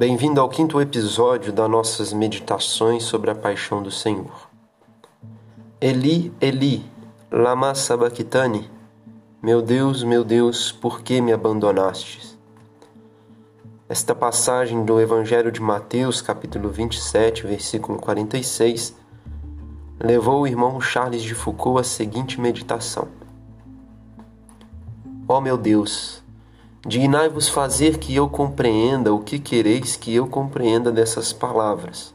Bem-vindo ao quinto episódio das nossas meditações sobre a paixão do Senhor. Eli, Eli, lama sabachthani, meu Deus, meu Deus, por que me abandonastes? Esta passagem do Evangelho de Mateus, capítulo 27, versículo 46, levou o irmão Charles de Foucault à seguinte meditação: Ó oh, meu Deus, Dignai-vos fazer que eu compreenda o que quereis que eu compreenda dessas palavras.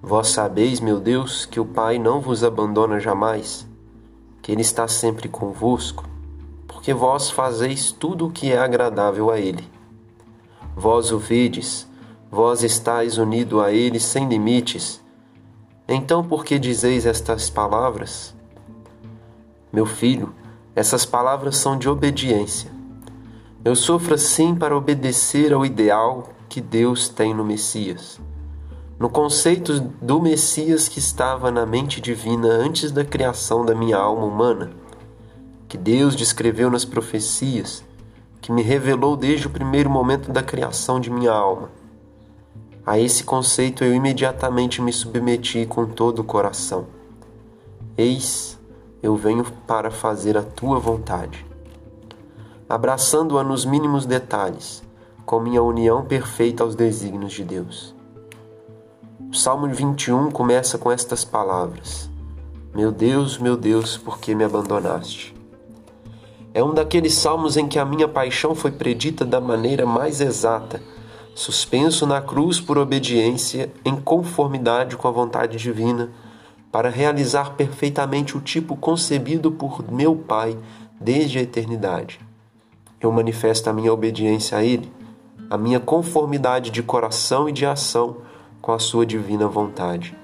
Vós sabeis, meu Deus, que o Pai não vos abandona jamais, que Ele está sempre convosco, porque vós fazeis tudo o que é agradável a Ele. Vós o vedes, vós estáis unido a Ele sem limites. Então, por que dizeis estas palavras? Meu filho, essas palavras são de obediência eu sofro assim para obedecer ao ideal que Deus tem no Messias. No conceito do Messias que estava na mente divina antes da criação da minha alma humana, que Deus descreveu nas profecias, que me revelou desde o primeiro momento da criação de minha alma. A esse conceito eu imediatamente me submeti com todo o coração. Eis, eu venho para fazer a tua vontade abraçando-a nos mínimos detalhes, com minha união perfeita aos desígnios de Deus. O Salmo 21 começa com estas palavras: Meu Deus, meu Deus, por que me abandonaste? É um daqueles salmos em que a minha paixão foi predita da maneira mais exata, suspenso na cruz por obediência, em conformidade com a vontade divina, para realizar perfeitamente o tipo concebido por meu Pai desde a eternidade eu manifesto a minha obediência a Ele, a minha conformidade de coração e de ação com a Sua divina vontade.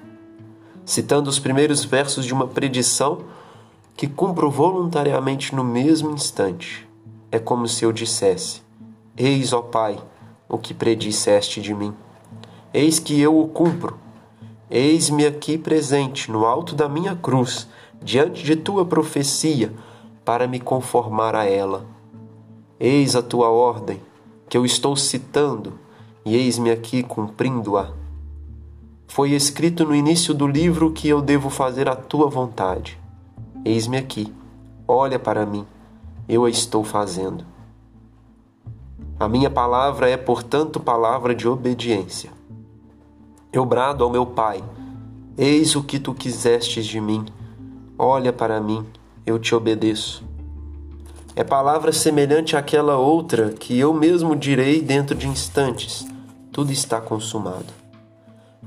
Citando os primeiros versos de uma predição que cumpro voluntariamente no mesmo instante, é como se eu dissesse: Eis, ó Pai, o que predisseste de mim. Eis que eu o cumpro. Eis-me aqui presente, no alto da minha cruz, diante de tua profecia, para me conformar a ela Eis a tua ordem, que eu estou citando, e eis-me aqui cumprindo-a. Foi escrito no início do livro que eu devo fazer a tua vontade. Eis-me aqui, olha para mim, eu a estou fazendo. A minha palavra é, portanto, palavra de obediência. Eu brado ao meu Pai: Eis o que tu quisestes de mim, olha para mim, eu te obedeço. É palavra semelhante àquela outra que eu mesmo direi dentro de instantes: tudo está consumado.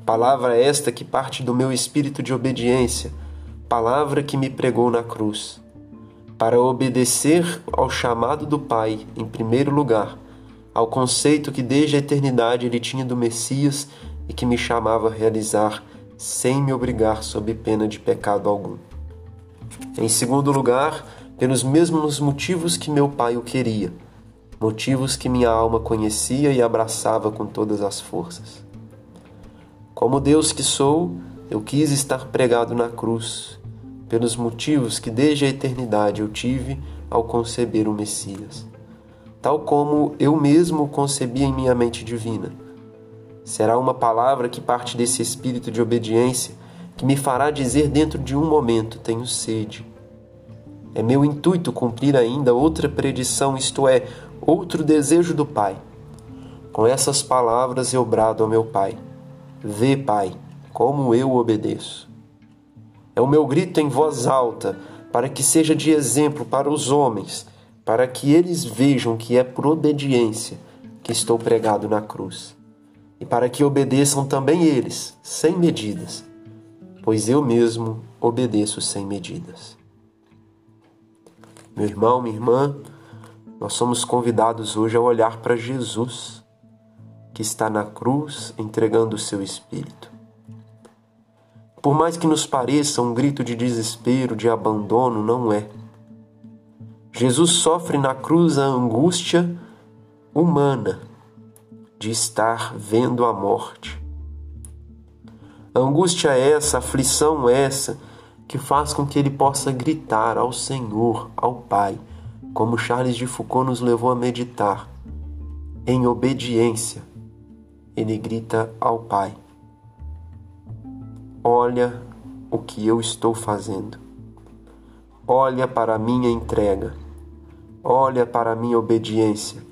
Palavra esta que parte do meu espírito de obediência, palavra que me pregou na cruz. Para obedecer ao chamado do Pai, em primeiro lugar, ao conceito que desde a eternidade ele tinha do Messias e que me chamava a realizar sem me obrigar sob pena de pecado algum. Em segundo lugar, pelos mesmos motivos que meu pai o queria, motivos que minha alma conhecia e abraçava com todas as forças. Como Deus que sou, eu quis estar pregado na cruz, pelos motivos que desde a eternidade eu tive ao conceber o Messias, tal como eu mesmo o concebi em minha mente divina. Será uma palavra que parte desse espírito de obediência que me fará dizer dentro de um momento: tenho sede é meu intuito cumprir ainda outra predição, isto é, outro desejo do Pai. Com essas palavras eu brado ao meu Pai: Vê, Pai, como eu obedeço. É o meu grito em voz alta, para que seja de exemplo para os homens, para que eles vejam que é por obediência que estou pregado na cruz, e para que obedeçam também eles, sem medidas, pois eu mesmo obedeço sem medidas. Meu irmão, minha irmã, nós somos convidados hoje a olhar para Jesus, que está na cruz entregando o seu espírito. Por mais que nos pareça um grito de desespero, de abandono, não é. Jesus sofre na cruz a angústia humana de estar vendo a morte. A angústia é essa, a aflição é essa, que faz com que ele possa gritar ao Senhor, ao Pai, como Charles de Foucault nos levou a meditar, em obediência, ele grita ao Pai: Olha o que eu estou fazendo. Olha para a minha entrega. Olha para a minha obediência.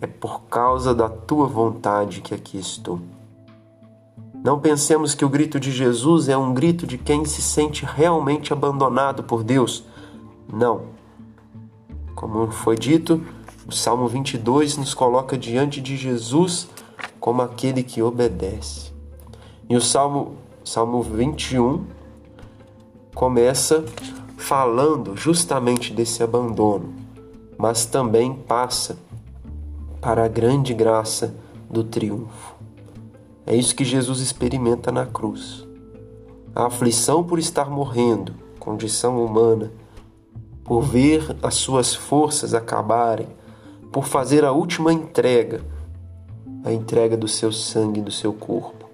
É por causa da tua vontade que aqui estou. Não pensemos que o grito de Jesus é um grito de quem se sente realmente abandonado por Deus. Não. Como foi dito, o Salmo 22 nos coloca diante de Jesus como aquele que obedece. E o Salmo, Salmo 21 começa falando justamente desse abandono, mas também passa para a grande graça do triunfo. É isso que Jesus experimenta na cruz. A aflição por estar morrendo, condição humana, por ver as suas forças acabarem, por fazer a última entrega, a entrega do seu sangue, do seu corpo,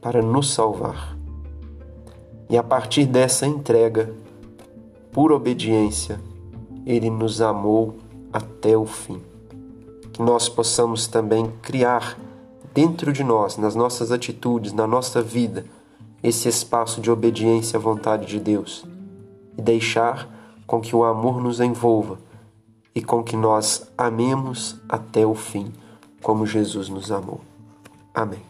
para nos salvar. E a partir dessa entrega, por obediência, ele nos amou até o fim. Que nós possamos também criar dentro de nós, nas nossas atitudes, na nossa vida, esse espaço de obediência à vontade de Deus e deixar com que o amor nos envolva e com que nós amemos até o fim, como Jesus nos amou. Amém.